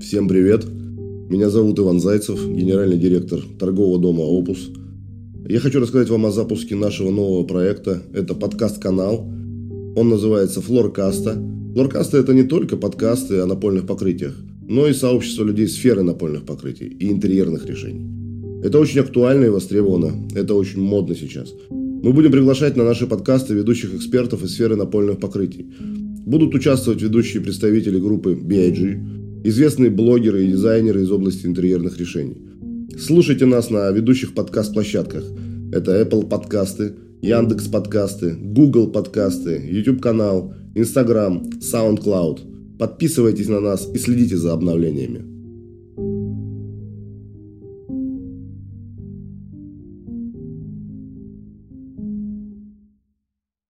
Всем привет! Меня зовут Иван Зайцев, генеральный директор торгового дома «Опус». Я хочу рассказать вам о запуске нашего нового проекта. Это подкаст-канал. Он называется «Флоркаста». «Флоркаста» – это не только подкасты о напольных покрытиях, но и сообщество людей сферы напольных покрытий и интерьерных решений. Это очень актуально и востребовано. Это очень модно сейчас. Мы будем приглашать на наши подкасты ведущих экспертов из сферы напольных покрытий. Будут участвовать ведущие представители группы BIG, известные блогеры и дизайнеры из области интерьерных решений. Слушайте нас на ведущих подкаст-площадках. Это Apple подкасты, Яндекс подкасты, Google подкасты, YouTube канал, Instagram, SoundCloud. Подписывайтесь на нас и следите за обновлениями.